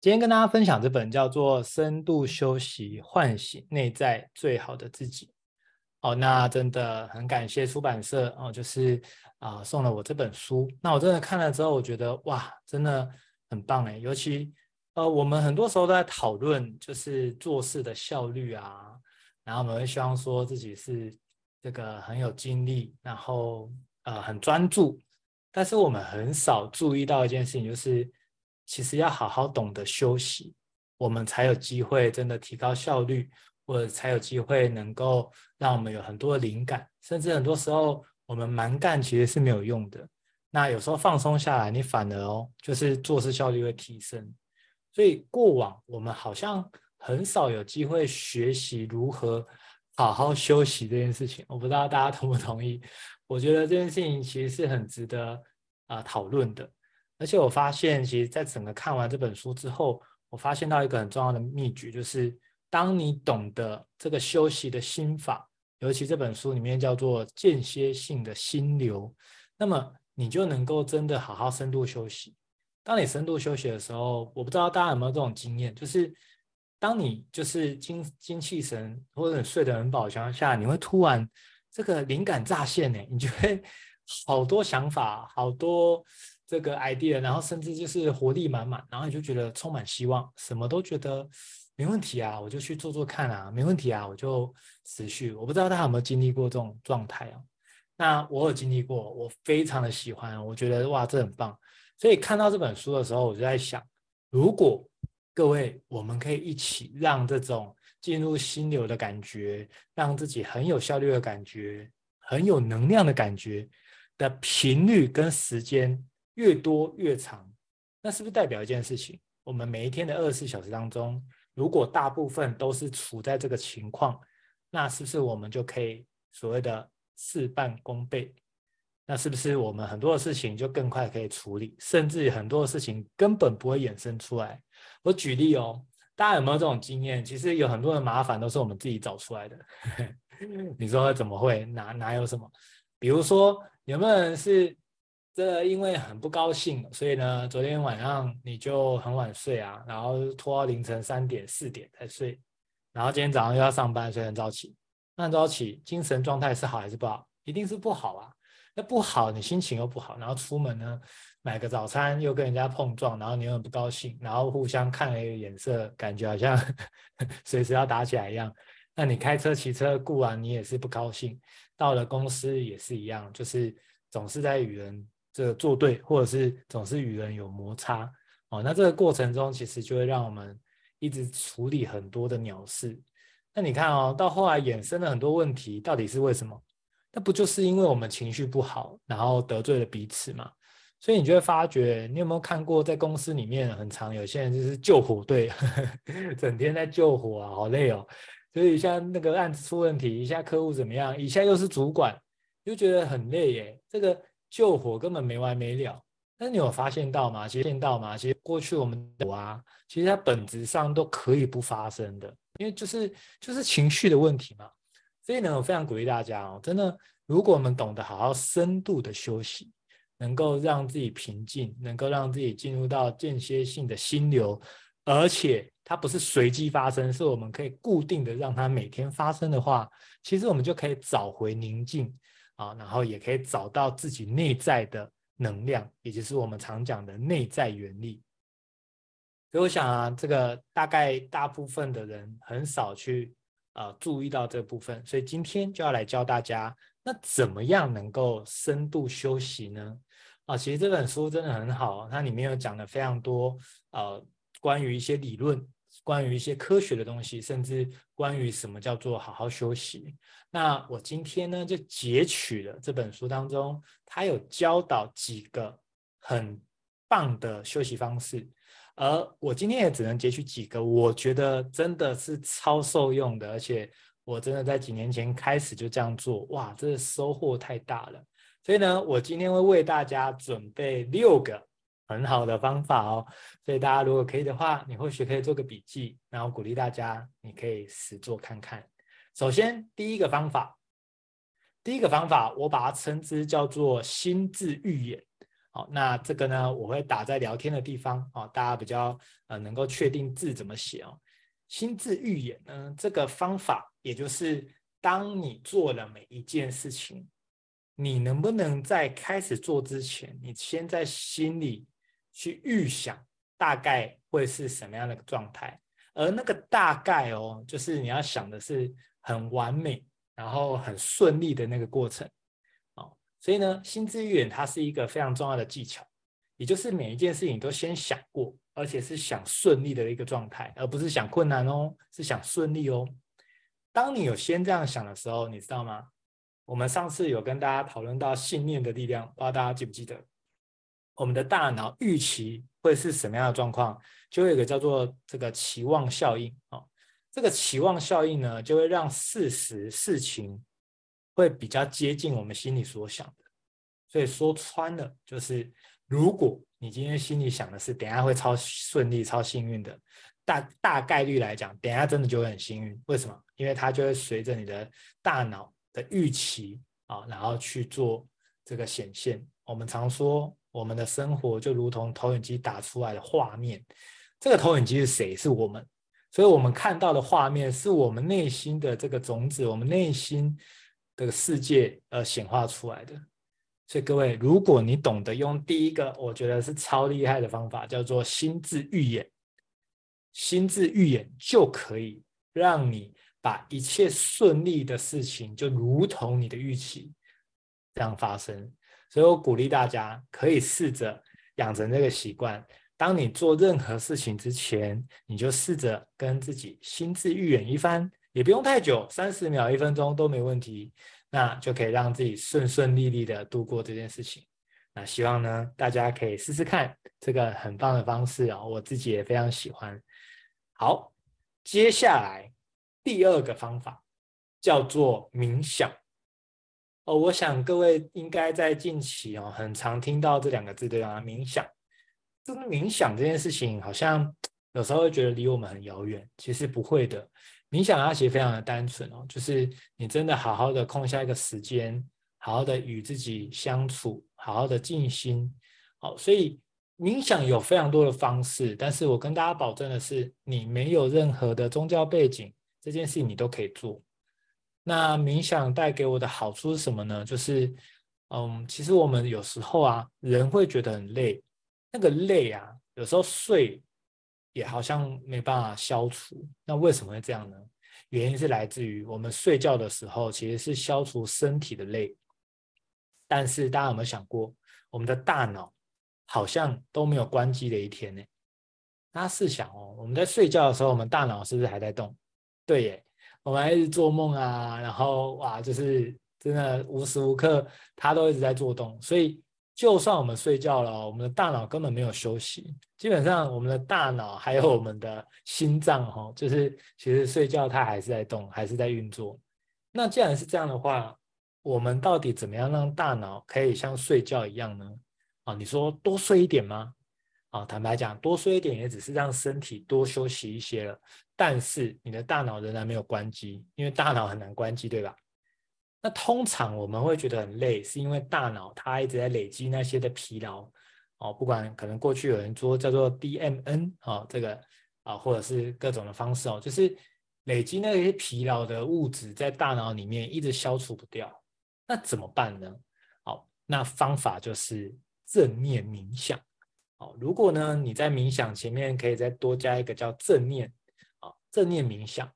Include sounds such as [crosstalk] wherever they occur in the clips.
今天跟大家分享这本叫做《深度休息，唤醒内在最好的自己》。哦，那真的很感谢出版社哦，就是啊、送了我这本书。那我真的看了之后，我觉得哇，真的很棒哎。尤其呃，我们很多时候都在讨论就是做事的效率啊，然后我们会希望说自己是这个很有精力，然后呃很专注，但是我们很少注意到一件事情，就是。其实要好好懂得休息，我们才有机会真的提高效率，或者才有机会能够让我们有很多灵感。甚至很多时候我们蛮干其实是没有用的。那有时候放松下来，你反而哦，就是做事效率会提升。所以过往我们好像很少有机会学习如何好好休息这件事情。我不知道大家同不同意？我觉得这件事情其实是很值得啊、讨论的。而且我发现，其实，在整个看完这本书之后，我发现到一个很重要的秘诀，就是当你懂得这个休息的心法，尤其这本书里面叫做间歇性的心流，那么你就能够真的好好深度休息。当你深度休息的时候，我不知道大家有没有这种经验，就是当你就是精精气神或者你睡得很饱的情况下，你会突然这个灵感乍现呢，你就会 [laughs] 好多想法，好多。这个 idea，然后甚至就是活力满满，然后你就觉得充满希望，什么都觉得没问题啊，我就去做做看啊，没问题啊，我就持续。我不知道大家有没有经历过这种状态啊？那我有经历过，我非常的喜欢，我觉得哇，这很棒。所以看到这本书的时候，我就在想，如果各位我们可以一起让这种进入心流的感觉，让自己很有效率的感觉，很有能量的感觉的频率跟时间。越多越长，那是不是代表一件事情？我们每一天的二十四小时当中，如果大部分都是处在这个情况，那是不是我们就可以所谓的事半功倍？那是不是我们很多的事情就更快可以处理，甚至很多的事情根本不会衍生出来？我举例哦，大家有没有这种经验？其实有很多的麻烦都是我们自己找出来的。[laughs] 你说怎么会？哪哪有什么？比如说有没有人是？这因为很不高兴，所以呢，昨天晚上你就很晚睡啊，然后拖到凌晨三点四点才睡，然后今天早上又要上班，所以很早起。那很早起，精神状态是好还是不好？一定是不好啊。那不好，你心情又不好，然后出门呢，买个早餐又跟人家碰撞，然后你又很不高兴，然后互相看了一个眼色，感觉好像 [laughs] 随时要打起来一样。那你开车骑车顾完，你也是不高兴。到了公司也是一样，就是总是在与人。这个作对，或者是总是与人有摩擦哦，那这个过程中其实就会让我们一直处理很多的鸟事。那你看哦，到后来衍生了很多问题，到底是为什么？那不就是因为我们情绪不好，然后得罪了彼此嘛？所以你就会发觉，你有没有看过在公司里面很常有些人就是救火队，[laughs] 整天在救火啊，好累哦。所以像那个案子出问题，一下客户怎么样，一下又是主管，就觉得很累耶。这个。救火根本没完没了，但你有发现到吗？其实见到吗？其实过去我们的啊，其实它本质上都可以不发生的，因为就是就是情绪的问题嘛。所以呢，我非常鼓励大家哦，真的，如果我们懂得好好深度的休息，能够让自己平静，能够让自己进入到间歇性的心流，而且它不是随机发生，是我们可以固定的让它每天发生的话，其实我们就可以找回宁静。啊，然后也可以找到自己内在的能量，也就是我们常讲的内在原力。所以我想啊，这个大概大部分的人很少去呃注意到这部分，所以今天就要来教大家，那怎么样能够深度休息呢？啊，其实这本书真的很好，它里面有讲了非常多呃关于一些理论。关于一些科学的东西，甚至关于什么叫做好好休息。那我今天呢，就截取了这本书当中，它有教导几个很棒的休息方式，而我今天也只能截取几个，我觉得真的是超受用的，而且我真的在几年前开始就这样做，哇，这个收获太大了。所以呢，我今天会为大家准备六个。很好的方法哦，所以大家如果可以的话，你或许可以做个笔记，然后鼓励大家，你可以实做看看。首先，第一个方法，第一个方法，我把它称之叫做心智预演。好，那这个呢，我会打在聊天的地方哦，大家比较呃能够确定字怎么写哦。心智预演呢，这个方法也就是当你做了每一件事情，你能不能在开始做之前，你先在心里去预想大概会是什么样的状态？而那个大概哦，就是你要想的是很完美，然后很顺利的那个过程，哦，所以呢，心之预演它是一个非常重要的技巧，也就是每一件事情都先想过，而且是想顺利的一个状态，而不是想困难哦，是想顺利哦。当你有先这样想的时候，你知道吗？我们上次有跟大家讨论到信念的力量，不知道大家记不记得？我们的大脑预期会是什么样的状况，就会有个叫做这个期望效应啊。这个期望效应呢，就会让事实事情会比较接近我们心里所想的。所以说穿了，就是如果你今天心里想的是等下会超顺利、超幸运的，大大概率来讲，等下真的就会很幸运。为什么？因为它就会随着你的大脑的预期啊，然后去做这个显现。我们常说。我们的生活就如同投影机打出来的画面，这个投影机是谁？是我们，所以我们看到的画面是我们内心的这个种子，我们内心的世界呃显化出来的。所以各位，如果你懂得用第一个，我觉得是超厉害的方法，叫做心智预演，心智预演就可以让你把一切顺利的事情，就如同你的预期这样发生。所以我鼓励大家可以试着养成这个习惯。当你做任何事情之前，你就试着跟自己心智预演一番，也不用太久，三十秒、一分钟都没问题。那就可以让自己顺顺利利的度过这件事情。那希望呢，大家可以试试看这个很棒的方式啊，我自己也非常喜欢。好，接下来第二个方法叫做冥想。哦，我想各位应该在近期哦，很常听到这两个字，对吧？冥想，这个冥想这件事情，好像有时候会觉得离我们很遥远。其实不会的，冥想它其实非常的单纯哦，就是你真的好好的空下一个时间，好好的与自己相处，好好的静心。好，所以冥想有非常多的方式，但是我跟大家保证的是，你没有任何的宗教背景，这件事情你都可以做。那冥想带给我的好处是什么呢？就是，嗯，其实我们有时候啊，人会觉得很累，那个累啊，有时候睡也好像没办法消除。那为什么会这样呢？原因是来自于我们睡觉的时候其实是消除身体的累，但是大家有没有想过，我们的大脑好像都没有关机的一天呢？大家试想哦，我们在睡觉的时候，我们大脑是不是还在动？对耶。我们还一直做梦啊，然后哇，就是真的无时无刻他都一直在做动，所以就算我们睡觉了，我们的大脑根本没有休息。基本上，我们的大脑还有我们的心脏，哈，就是其实睡觉它还是在动，还是在运作。那既然是这样的话，我们到底怎么样让大脑可以像睡觉一样呢？啊，你说多睡一点吗？啊，坦白讲，多睡一点也只是让身体多休息一些了。但是你的大脑仍然没有关机，因为大脑很难关机，对吧？那通常我们会觉得很累，是因为大脑它一直在累积那些的疲劳哦，不管可能过去有人说叫做 DMN 哦，这个啊，或者是各种的方式哦，就是累积那些疲劳的物质在大脑里面一直消除不掉。那怎么办呢？好，那方法就是正念冥想。哦，如果呢你在冥想前面可以再多加一个叫正念。哦正念冥想，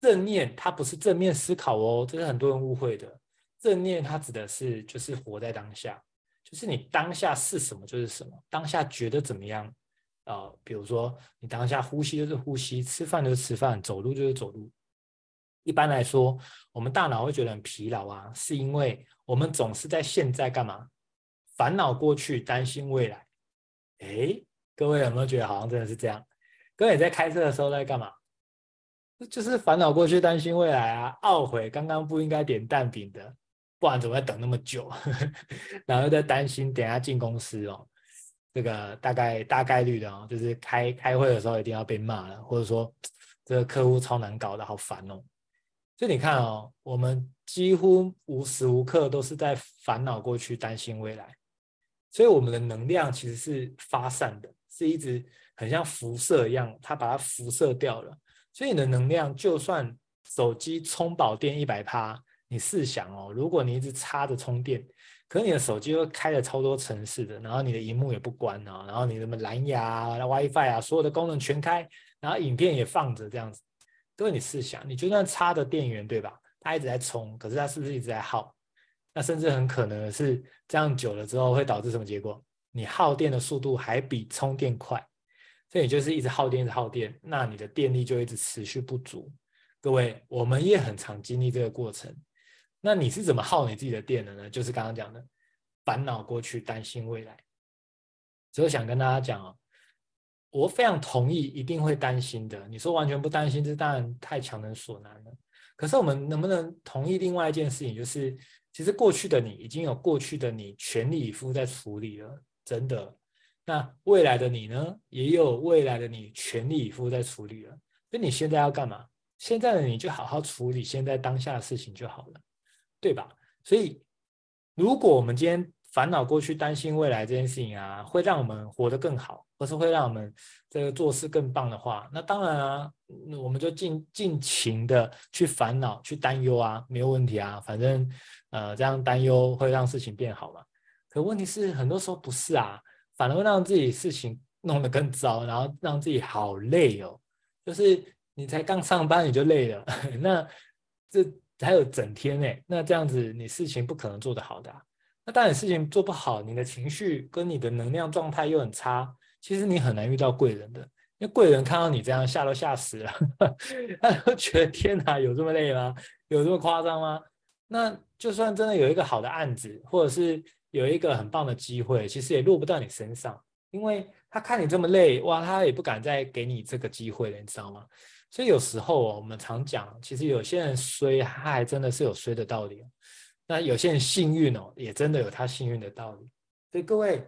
正念它不是正面思考哦，这是很多人误会的。正念它指的是就是活在当下，就是你当下是什么就是什么，当下觉得怎么样啊、比如说你当下呼吸就是呼吸，吃饭就是吃饭，走路就是走路。一般来说，我们大脑会觉得很疲劳啊，是因为我们总是在现在干嘛？烦恼过去，担心未来。诶，各位有没有觉得好像真的是这样？各位在开车的时候在干嘛？就是烦恼过去，担心未来啊，懊悔刚刚不应该点蛋饼的，不然怎么会等那么久？[laughs] 然后又在担心等下进公司哦，这个大概大概率的哦，就是开开会的时候一定要被骂了，或者说这个客户超难搞的，好烦哦。就你看哦，我们几乎无时无刻都是在烦恼过去，担心未来。所以我们的能量其实是发散的，是一直很像辐射一样，它把它辐射掉了。所以你的能量，就算手机充饱电一百趴，你试想哦，如果你一直插着充电，可是你的手机又开了超多城市的，然后你的荧幕也不关啊，然后你什么蓝牙啊、WiFi 啊，所有的功能全开，然后影片也放着这样子，各位你试想，你就算插着电源对吧？它一直在充，可是它是不是一直在耗？那甚至很可能是，这样久了之后会导致什么结果？你耗电的速度还比充电快，这也就是一直耗电，一直耗电，那你的电力就一直持续不足。各位，我们也很常经历这个过程。那你是怎么耗你自己的电的呢？就是刚刚讲的，烦恼过去，担心未来。所以想跟大家讲哦，我非常同意，一定会担心的。你说完全不担心，这当然太强人所难了。可是我们能不能同意另外一件事情，就是其实过去的你已经有过去的你全力以赴在处理了，真的。那未来的你呢，也有未来的你全力以赴在处理了。那你现在要干嘛？现在的你就好好处理现在当下的事情就好了，对吧？所以如果我们今天烦恼过去、担心未来这件事情啊，会让我们活得更好，或是会让我们这个做事更棒的话，那当然啊，我们就尽尽情的去烦恼、去担忧啊，没有问题啊。反正呃，这样担忧会让事情变好嘛。可问题是，很多时候不是啊，反而会让自己事情弄得更糟，然后让自己好累哦。就是你才刚上班你就累了，[laughs] 那这还有整天呢，那这样子你事情不可能做得好的。那当你事情做不好，你的情绪跟你的能量状态又很差，其实你很难遇到贵人的，因为贵人看到你这样吓都吓死了，[laughs] 他都觉得天哪，有这么累吗？有这么夸张吗？那就算真的有一个好的案子，或者是有一个很棒的机会，其实也落不到你身上，因为他看你这么累，哇，他也不敢再给你这个机会了，你知道吗？所以有时候我们常讲，其实有些人衰，他还真的是有衰的道理。那有些人幸运哦，也真的有他幸运的道理。所以各位，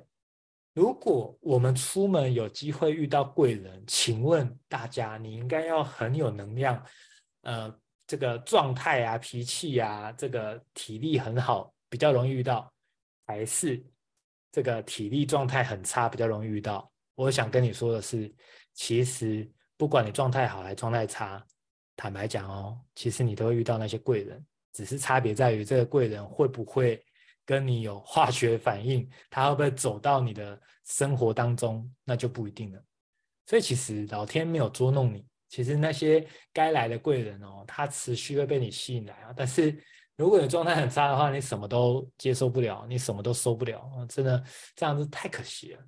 如果我们出门有机会遇到贵人，请问大家，你应该要很有能量，呃，这个状态啊、脾气啊、这个体力很好，比较容易遇到，还是这个体力状态很差，比较容易遇到？我想跟你说的是，其实不管你状态好还状态差，坦白讲哦，其实你都会遇到那些贵人。只是差别在于这个贵人会不会跟你有化学反应，他会不会走到你的生活当中，那就不一定了。所以其实老天没有捉弄你，其实那些该来的贵人哦，他持续会被你吸引来啊。但是如果你状态很差的话，你什么都接受不了，你什么都收不了，真的这样子太可惜了。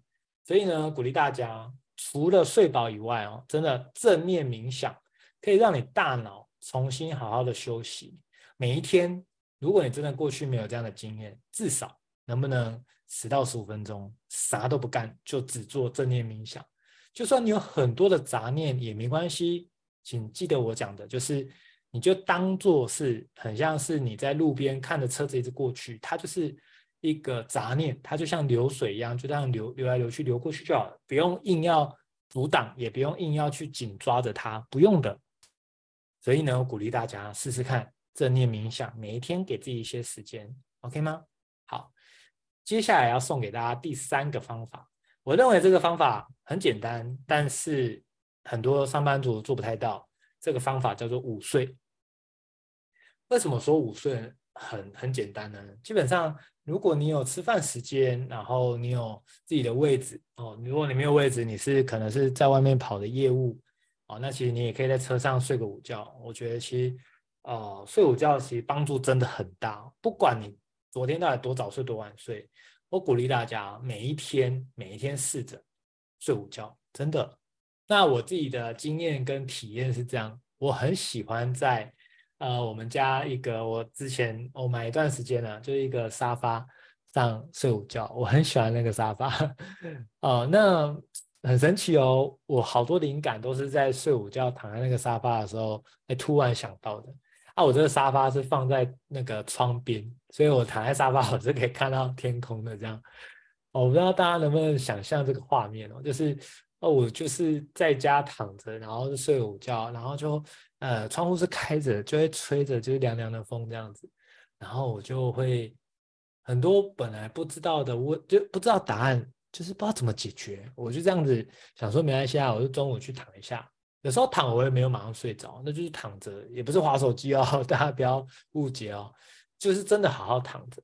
所以呢，鼓励大家除了睡饱以外哦，真的正念冥想可以让你大脑重新好好的休息。每一天，如果你真的过去没有这样的经验，至少能不能十到十五分钟啥都不干，就只做正念冥想？就算你有很多的杂念也没关系，请记得我讲的，就是你就当做是很像是你在路边看着车子一直过去，它就是一个杂念，它就像流水一样，就这样流流来流去，流过去就好了，不用硬要阻挡，也不用硬要去紧抓着它，不用的。所以呢，我鼓励大家试试看。正念冥想，每一天给自己一些时间，OK 吗？好，接下来要送给大家第三个方法。我认为这个方法很简单，但是很多上班族做不太到。这个方法叫做午睡。为什么说午睡很很简单呢？基本上，如果你有吃饭时间，然后你有自己的位置哦，如果你没有位置，你是可能是在外面跑的业务哦，那其实你也可以在车上睡个午觉。我觉得其实。哦，睡午觉其实帮助真的很大。不管你昨天到底多早睡多晚睡，我鼓励大家每一天每一天试着睡午觉，真的。那我自己的经验跟体验是这样，我很喜欢在呃我们家一个我之前我买一段时间呢，就是一个沙发上睡午觉，我很喜欢那个沙发。哦、[laughs] 那很神奇哦，我好多灵感都是在睡午觉躺在那个沙发的时候，哎，突然想到的。啊，我这个沙发是放在那个窗边，所以我躺在沙发，[laughs] 我是可以看到天空的这样。我不知道大家能不能想象这个画面哦，就是哦，我就是在家躺着，然后就睡午觉，然后就呃窗户是开着，就会吹着就是凉凉的风这样子，然后我就会很多本来不知道的，我就不知道答案，就是不知道怎么解决。我就这样子想说，没关系啊，我就中午去躺一下。有时候躺我也没有马上睡着，那就是躺着，也不是滑手机哦，[laughs] 大家不要误解哦，就是真的好好躺着。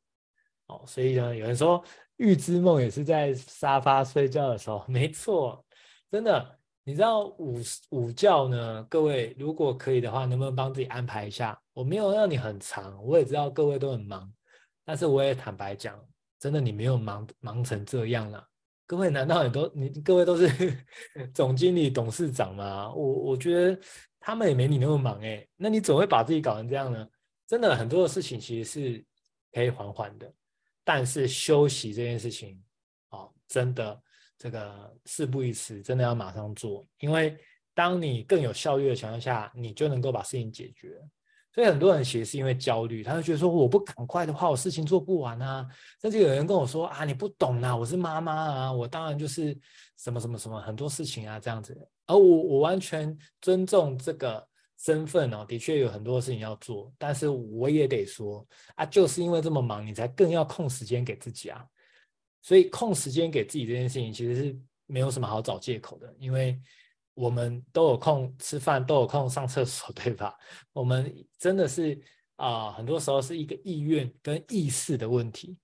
哦，所以呢，有人说预知梦也是在沙发睡觉的时候，没错，真的。你知道午午觉呢？各位如果可以的话，能不能帮自己安排一下？我没有让你很长，我也知道各位都很忙，但是我也坦白讲，真的你没有忙忙成这样了。各位难道你都你各位都是 [laughs] 总经理、董事长吗？我我觉得他们也没你那么忙哎，那你怎么会把自己搞成这样呢？真的很多的事情其实是可以缓缓的，但是休息这件事情，哦，真的。这个事不宜迟，真的要马上做，因为当你更有效率的情况下，你就能够把事情解决。所以很多人其实是因为焦虑，他就觉得说我不赶快的话，我事情做不完啊。甚至有人跟我说啊，你不懂啊，我是妈妈啊，我当然就是什么什么什么很多事情啊这样子。而我我完全尊重这个身份哦，的确有很多事情要做，但是我也得说啊，就是因为这么忙，你才更要空时间给自己啊。所以空时间给自己这件事情，其实是没有什么好找借口的，因为我们都有空吃饭，都有空上厕所，[laughs] 对吧？我们真的是啊、很多时候是一个意愿跟意识的问题。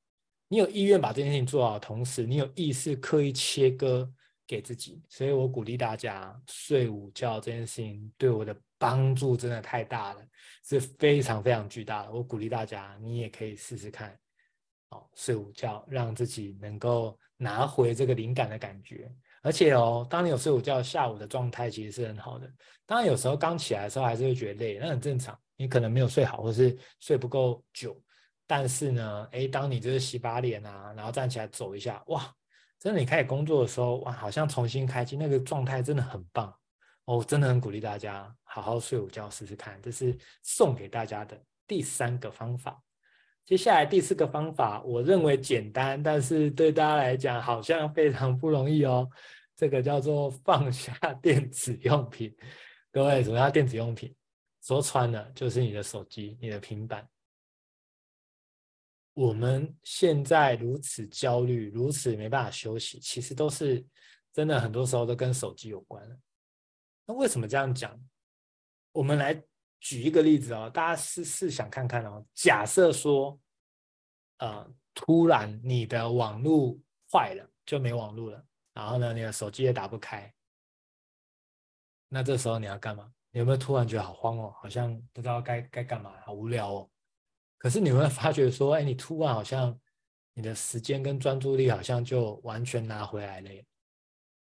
你有意愿把这件事情做好，同时你有意识刻意切割给自己。所以我鼓励大家睡午觉这件事情对我的帮助真的太大了，是非常非常巨大的。我鼓励大家，你也可以试试看。哦，睡午觉，让自己能够拿回这个灵感的感觉。而且哦，当你有睡午觉，下午的状态其实是很好的。当然，有时候刚起来的时候还是会觉得累，那很正常。你可能没有睡好，或是睡不够久。但是呢，诶，当你就是洗把脸啊，然后站起来走一下，哇，真的，你开始工作的时候，哇，好像重新开机，那个状态真的很棒。哦，真的很鼓励大家好好睡午觉试试看，这是送给大家的第三个方法。接下来第四个方法，我认为简单，但是对大家来讲好像非常不容易哦。这个叫做放下电子用品。各位，什么叫电子用品？说穿了就是你的手机、你的平板。我们现在如此焦虑，如此没办法休息，其实都是真的，很多时候都跟手机有关。那为什么这样讲？我们来。举一个例子哦，大家试试想看看哦。假设说，呃，突然你的网络坏了，就没网络了，然后呢，你的手机也打不开，那这时候你要干嘛？你有没有突然觉得好慌哦？好像不知道该该干嘛，好无聊哦。可是你会发觉说，哎，你突然好像你的时间跟专注力好像就完全拿回来了，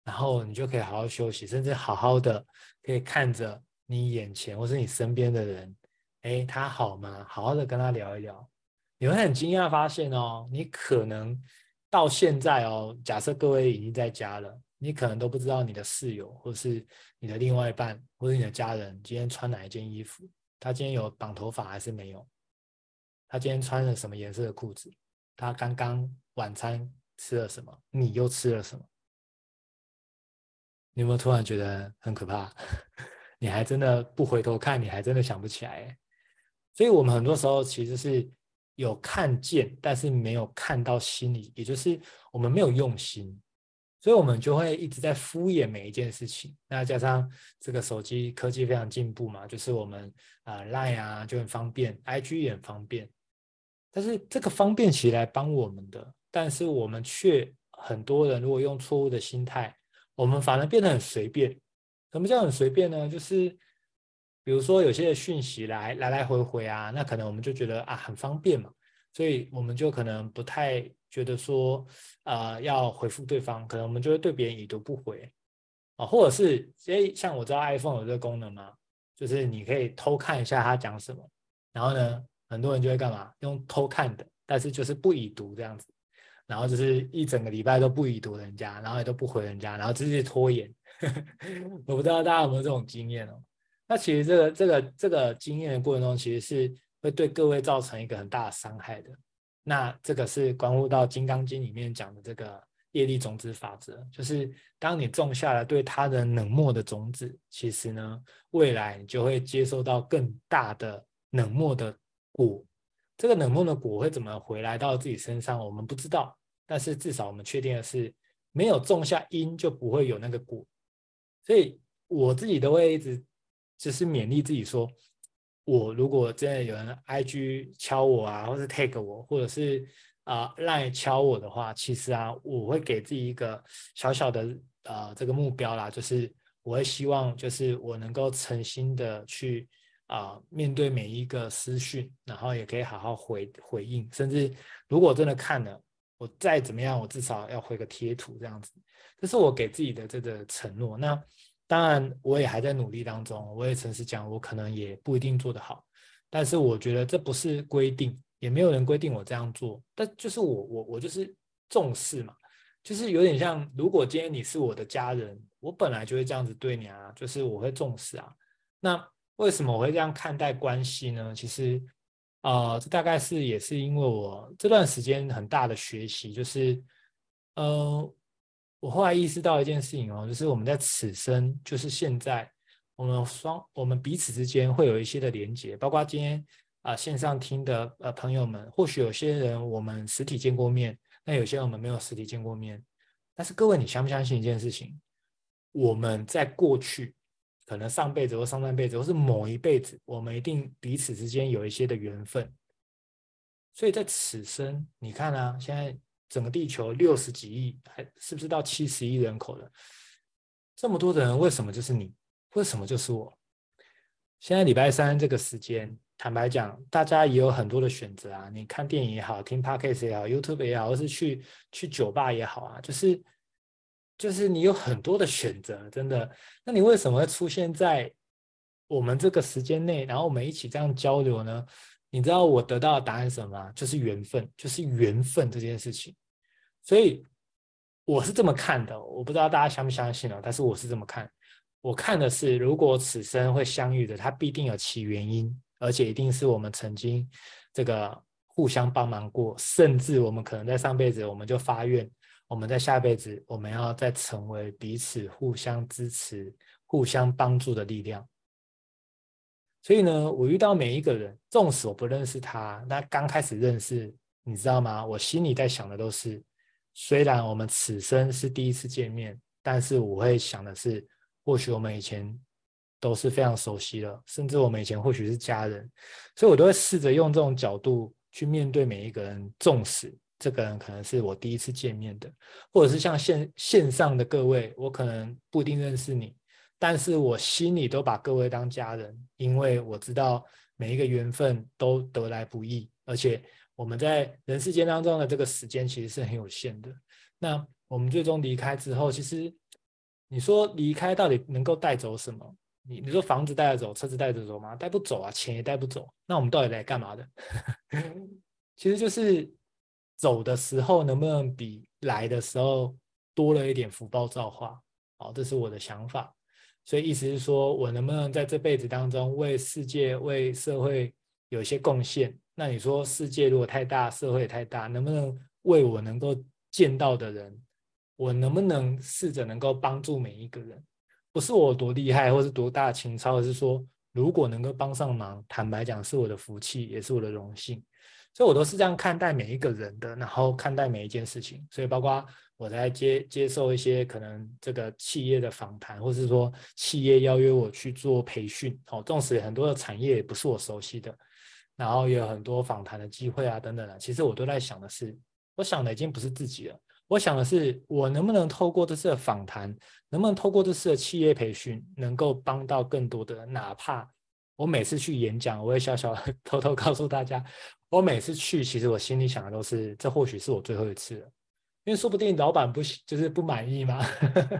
然后你就可以好好休息，甚至好好的可以看着。你眼前或是你身边的人，哎，他好吗？好好的跟他聊一聊，你会很惊讶发现哦，你可能到现在哦，假设各位已经在家了，你可能都不知道你的室友或是你的另外一半或是你的家人今天穿哪一件衣服，他今天有绑头发还是没有？他今天穿了什么颜色的裤子？他刚刚晚餐吃了什么？你又吃了什么？你有没有突然觉得很可怕？你还真的不回头看，你还真的想不起来。所以，我们很多时候其实是有看见，但是没有看到心里，也就是我们没有用心，所以我们就会一直在敷衍每一件事情。那加上这个手机科技非常进步嘛，就是我们啊、呃、Line 啊就很方便，IG 也很方便。但是这个方便起来帮我们的，但是我们却很多人如果用错误的心态，我们反而变得很随便。什么叫很随便呢？就是比如说有些讯息来来来回回啊，那可能我们就觉得啊很方便嘛，所以我们就可能不太觉得说呃要回复对方，可能我们就会对别人已读不回啊，或者是诶像我知道 iPhone 有这个功能嘛，就是你可以偷看一下他讲什么，然后呢很多人就会干嘛用偷看的，但是就是不已读这样子，然后就是一整个礼拜都不已读人家，然后也都不回人家，然后直接拖延。[laughs] 我不知道大家有没有这种经验哦？那其实这个这个这个经验的过程中，其实是会对各位造成一个很大的伤害的。那这个是关乎到《金刚经》里面讲的这个业力种子法则，就是当你种下了对他人冷漠的种子，其实呢，未来你就会接受到更大的冷漠的果。这个冷漠的果会怎么回来到自己身上，我们不知道。但是至少我们确定的是，没有种下因，就不会有那个果。所以我自己都会一直就是勉励自己说，我如果真的有人 IG 敲我啊，或是 tag 我，或者是啊 line 敲我的话，其实啊，我会给自己一个小小的呃这个目标啦，就是我会希望就是我能够诚心的去啊、面对每一个私讯，然后也可以好好回回应，甚至如果真的看了，我再怎么样，我至少要回个贴图这样子，这是我给自己的这个承诺。那。当然，我也还在努力当中。我也诚实讲，我可能也不一定做得好。但是我觉得这不是规定，也没有人规定我这样做。但就是我，我，我就是重视嘛，就是有点像，如果今天你是我的家人，我本来就会这样子对你啊，就是我会重视啊。那为什么我会这样看待关系呢？其实，呃，这大概是也是因为我这段时间很大的学习，就是，呃。我后来意识到一件事情哦，就是我们在此生，就是现在，我们双我们彼此之间会有一些的连接，包括今天啊、线上听的呃朋友们，或许有些人我们实体见过面，那有些人我们没有实体见过面。但是各位，你相不相信一件事情？我们在过去，可能上辈子或上上辈子，或是某一辈子，我们一定彼此之间有一些的缘分。所以在此生，你看啊，现在。整个地球六十几亿，还是不是到七十亿人口了？这么多的人，为什么就是你？为什么就是我？现在礼拜三这个时间，坦白讲，大家也有很多的选择啊。你看电影也好，听 Podcast 也好，YouTube 也好，或是去去酒吧也好啊，就是就是你有很多的选择，真的。那你为什么会出现在我们这个时间内，然后我们一起这样交流呢？你知道我得到的答案是什么吗？就是缘分，就是缘分这件事情。所以我是这么看的，我不知道大家相不相信啊，但是我是这么看。我看的是，如果此生会相遇的，它必定有其原因，而且一定是我们曾经这个互相帮忙过，甚至我们可能在上辈子我们就发愿，我们在下辈子我们要再成为彼此互相支持、互相帮助的力量。所以呢，我遇到每一个人，纵使我不认识他，那刚开始认识，你知道吗？我心里在想的都是。虽然我们此生是第一次见面，但是我会想的是，或许我们以前都是非常熟悉了，甚至我们以前或许是家人，所以我都会试着用这种角度去面对每一个人。纵使这个人可能是我第一次见面的，或者是像线线上的各位，我可能不一定认识你，但是我心里都把各位当家人，因为我知道每一个缘分都得来不易，而且。我们在人世间当中的这个时间其实是很有限的。那我们最终离开之后，其实你说离开到底能够带走什么？你你说房子带得走，车子带得走吗？带不走啊，钱也带不走。那我们到底来干嘛的？[laughs] 其实就是走的时候能不能比来的时候多了一点福报造化？好，这是我的想法。所以意思是说我能不能在这辈子当中为世界、为社会有一些贡献？那你说世界如果太大，社会太大，能不能为我能够见到的人，我能不能试着能够帮助每一个人？不是我多厉害，或是多大情操，而是说如果能够帮上忙，坦白讲是我的福气，也是我的荣幸。所以我都是这样看待每一个人的，然后看待每一件事情。所以包括我在接接受一些可能这个企业的访谈，或是说企业邀约我去做培训，哦，纵使很多的产业也不是我熟悉的。然后也有很多访谈的机会啊，等等的。其实我都在想的是，我想的已经不是自己了，我想的是我能不能透过这次的访谈，能不能透过这次的企业培训，能够帮到更多的。哪怕我每次去演讲，我会小小 [laughs] 偷偷告诉大家，我每次去，其实我心里想的都是，这或许是我最后一次了，因为说不定老板不就是不满意嘛？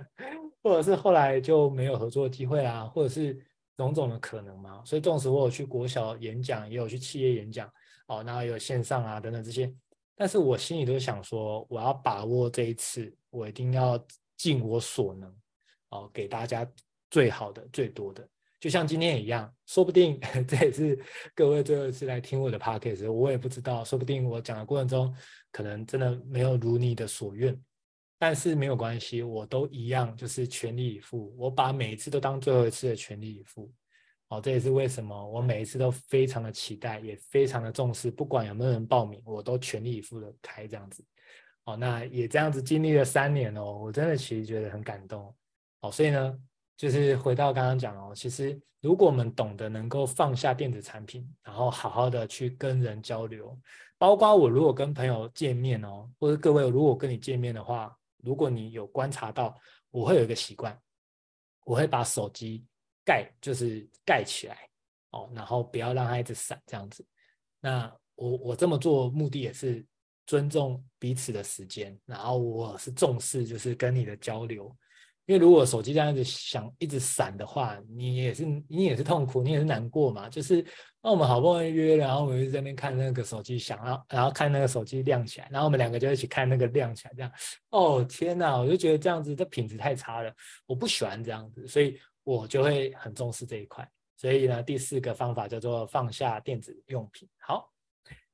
[laughs] 或者是后来就没有合作机会啊，或者是。种种的可能嘛，所以纵使我有去国小演讲，也有去企业演讲，哦，然后有线上啊等等这些，但是我心里都想说，我要把握这一次，我一定要尽我所能，哦，给大家最好的、最多的，就像今天也一样，说不定 [laughs] 这也是各位最后一次来听我的 podcast，我也不知道，说不定我讲的过程中，可能真的没有如你的所愿。但是没有关系，我都一样，就是全力以赴。我把每一次都当最后一次的全力以赴。哦，这也是为什么我每一次都非常的期待，也非常的重视，不管有没有人报名，我都全力以赴的开这样子。哦，那也这样子经历了三年哦，我真的其实觉得很感动。哦，所以呢，就是回到刚刚讲哦，其实如果我们懂得能够放下电子产品，然后好好的去跟人交流，包括我如果跟朋友见面哦，或者各位如果跟你见面的话，如果你有观察到，我会有一个习惯，我会把手机盖就是盖起来哦，然后不要让它一直闪这样子。那我我这么做目的也是。尊重彼此的时间，然后我是重视就是跟你的交流，因为如果手机这样子响一直闪的话，你也是你也是痛苦，你也是难过嘛。就是那我们好不容易约，然后我们就在那边看那个手机响，然后然后看那个手机亮起来，然后我们两个就一起看那个亮起来，这样哦天哪，我就觉得这样子的品质太差了，我不喜欢这样子，所以我就会很重视这一块。所以呢，第四个方法叫做放下电子用品。好，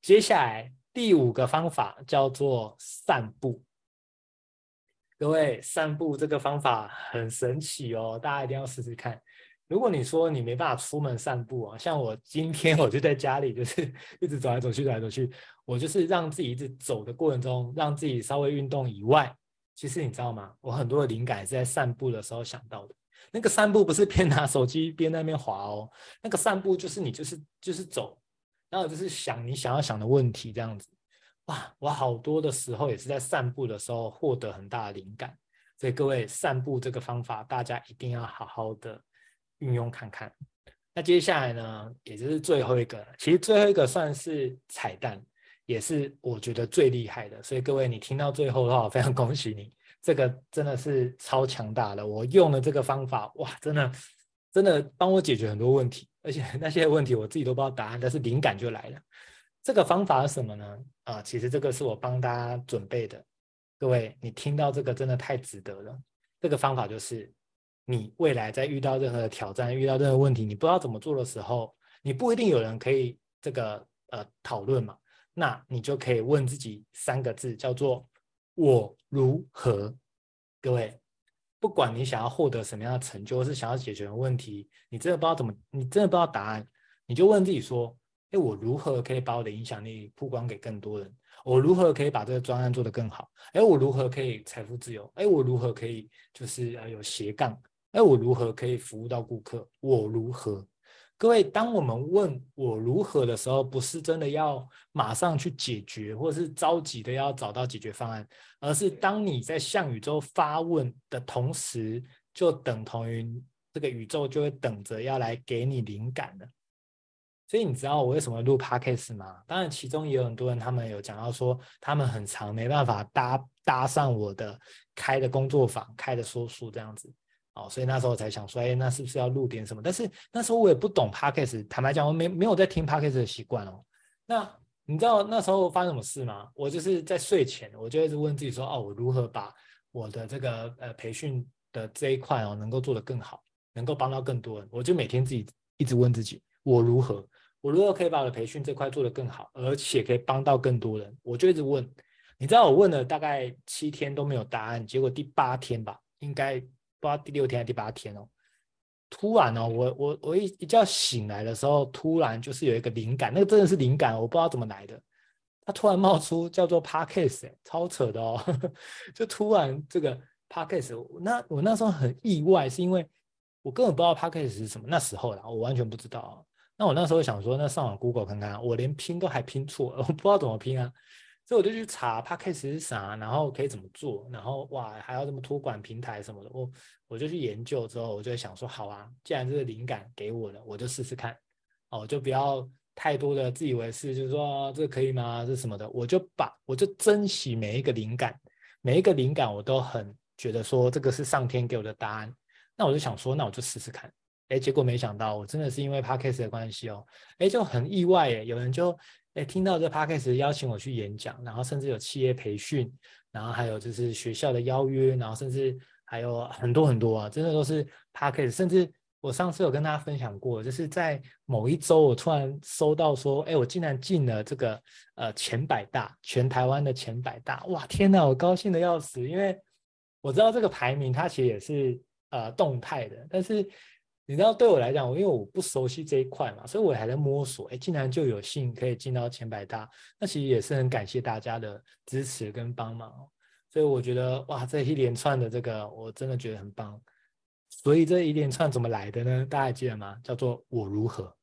接下来。第五个方法叫做散步。各位，散步这个方法很神奇哦，大家一定要试试看。如果你说你没办法出门散步啊，像我今天我就在家里，就是 [laughs] 一直走来走去，走来走去，我就是让自己一直走的过程中，让自己稍微运动以外，其实你知道吗？我很多的灵感是在散步的时候想到的。那个散步不是边拿手机边那边滑哦，那个散步就是你就是就是走。然后就是想你想要想的问题这样子，哇！我好多的时候也是在散步的时候获得很大的灵感，所以各位散步这个方法大家一定要好好的运用看看。那接下来呢，也就是最后一个，其实最后一个算是彩蛋，也是我觉得最厉害的。所以各位你听到最后的话，我非常恭喜你，这个真的是超强大的。我用了这个方法，哇，真的真的帮我解决很多问题。而且那些问题我自己都不知道答案，但是灵感就来了。这个方法是什么呢？啊，其实这个是我帮大家准备的。各位，你听到这个真的太值得了。这个方法就是，你未来在遇到任何的挑战、遇到任何问题，你不知道怎么做的时候，你不一定有人可以这个呃讨论嘛，那你就可以问自己三个字，叫做“我如何”。各位。不管你想要获得什么样的成就，或是想要解决的问题，你真的不知道怎么，你真的不知道答案，你就问自己说：哎，我如何可以把我的影响力曝光给更多人？我如何可以把这个专案做得更好？哎，我如何可以财富自由？哎，我如何可以就是呃有斜杠？哎，我如何可以服务到顾客？我如何？各位，当我们问我如何的时候，不是真的要马上去解决，或者是着急的要找到解决方案，而是当你在向宇宙发问的同时，就等同于这个宇宙就会等着要来给你灵感的。所以你知道我为什么录 Podcast 吗？当然，其中也有很多人他们有讲到说，他们很长没办法搭搭上我的开的工作坊、开的说书这样子。哦，所以那时候我才想说，哎，那是不是要录点什么？但是那时候我也不懂 Podcast，坦白讲，我没没有在听 Podcast 的习惯哦。那你知道那时候发生什么事吗？我就是在睡前，我就一直问自己说，哦，我如何把我的这个呃培训的这一块哦，能够做得更好，能够帮到更多人？我就每天自己一直问自己，我如何，我如果可以把我的培训这块做得更好，而且可以帮到更多人？我就一直问。你知道我问了大概七天都没有答案，结果第八天吧，应该。不知道第六天还是第八天哦，突然哦，我我我一一觉醒来的时候，突然就是有一个灵感，那个真的是灵感，我不知道怎么来的，它突然冒出叫做 Podcast，超扯的哦，[laughs] 就突然这个 Podcast，那我那时候很意外，是因为我根本不知道 Podcast 是什么，那时候啦，我完全不知道。那我那时候想说，那上网 Google 看看，我连拼都还拼错，我不知道怎么拼啊。所以我就去查 Podcast 是啥，然后可以怎么做，然后哇，还要什么托管平台什么的，我我就去研究之后，我就想说，好啊，既然这个灵感给我了，我就试试看，哦，就不要太多的自以为是，就是说这可以吗？这什么的，我就把我就珍惜每一个灵感，每一个灵感我都很觉得说这个是上天给我的答案，那我就想说，那我就试试看，哎，结果没想到我真的是因为 Podcast 的关系哦，哎，就很意外耶，有人就。哎，听到这 podcast 邀请我去演讲，然后甚至有企业培训，然后还有就是学校的邀约，然后甚至还有很多很多啊，真的都是 podcast。甚至我上次有跟大家分享过，就是在某一周，我突然收到说，哎，我竟然进了这个呃前百大，全台湾的前百大，哇，天哪，我高兴的要死，因为我知道这个排名它其实也是呃动态的，但是你知道，对我来讲，因为我不熟悉这一块嘛，所以我还在摸索。哎，竟然就有幸可以进到前百大，那其实也是很感谢大家的支持跟帮忙。所以我觉得，哇，这一连串的这个，我真的觉得很棒。所以这一连串怎么来的呢？大家还记得吗？叫做我如何。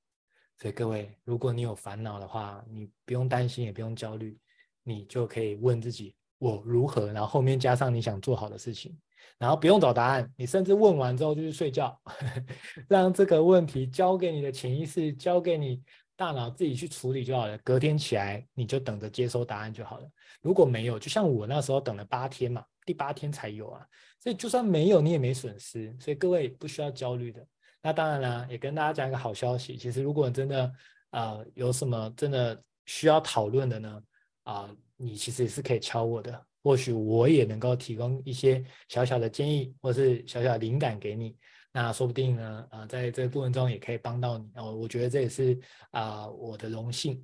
所以各位，如果你有烦恼的话，你不用担心，也不用焦虑，你就可以问自己我如何，然后后面加上你想做好的事情。然后不用找答案，你甚至问完之后就去睡觉，呵呵，让这个问题交给你的潜意识，交给你大脑自己去处理就好了。隔天起来你就等着接收答案就好了。如果没有，就像我那时候等了八天嘛，第八天才有啊。所以就算没有，你也没损失。所以各位不需要焦虑的。那当然了，也跟大家讲一个好消息。其实如果真的啊、有什么真的需要讨论的呢，啊、你其实也是可以敲我的。或许我也能够提供一些小小的建议，或是小小的灵感给你。那说不定呢，啊、在这个过程中也可以帮到你。哦，我觉得这也是啊、我的荣幸。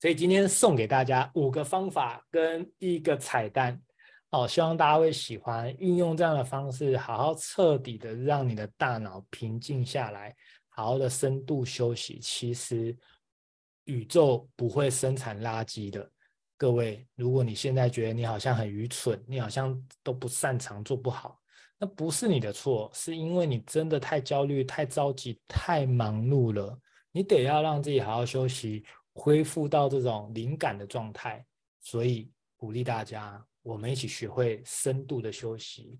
所以今天送给大家五个方法跟一个彩蛋，哦，希望大家会喜欢。运用这样的方式，好好彻底的让你的大脑平静下来，好好的深度休息。其实宇宙不会生产垃圾的。各位，如果你现在觉得你好像很愚蠢，你好像都不擅长做不好，那不是你的错，是因为你真的太焦虑、太着急、太忙碌了。你得要让自己好好休息，恢复到这种灵感的状态。所以鼓励大家，我们一起学会深度的休息，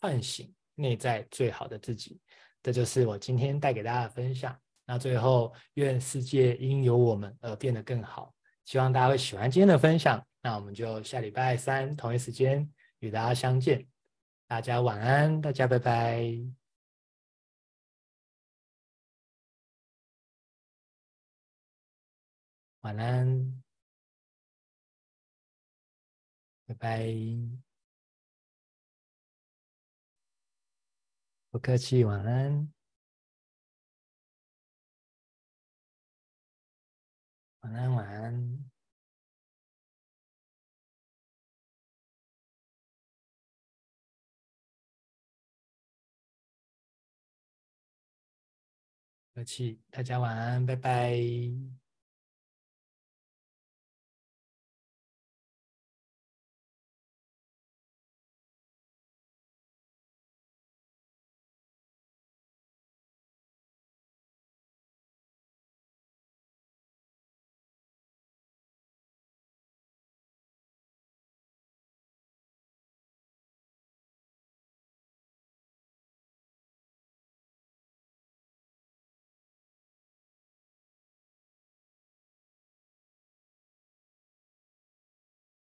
唤醒内在最好的自己。这就是我今天带给大家的分享。那最后，愿世界因有我们而变得更好。希望大家会喜欢今天的分享，那我们就下礼拜三同一时间与大家相见。大家晚安，大家拜拜。晚安，拜拜。不客气，晚安。晚安，晚安。客气，大家晚安，拜拜。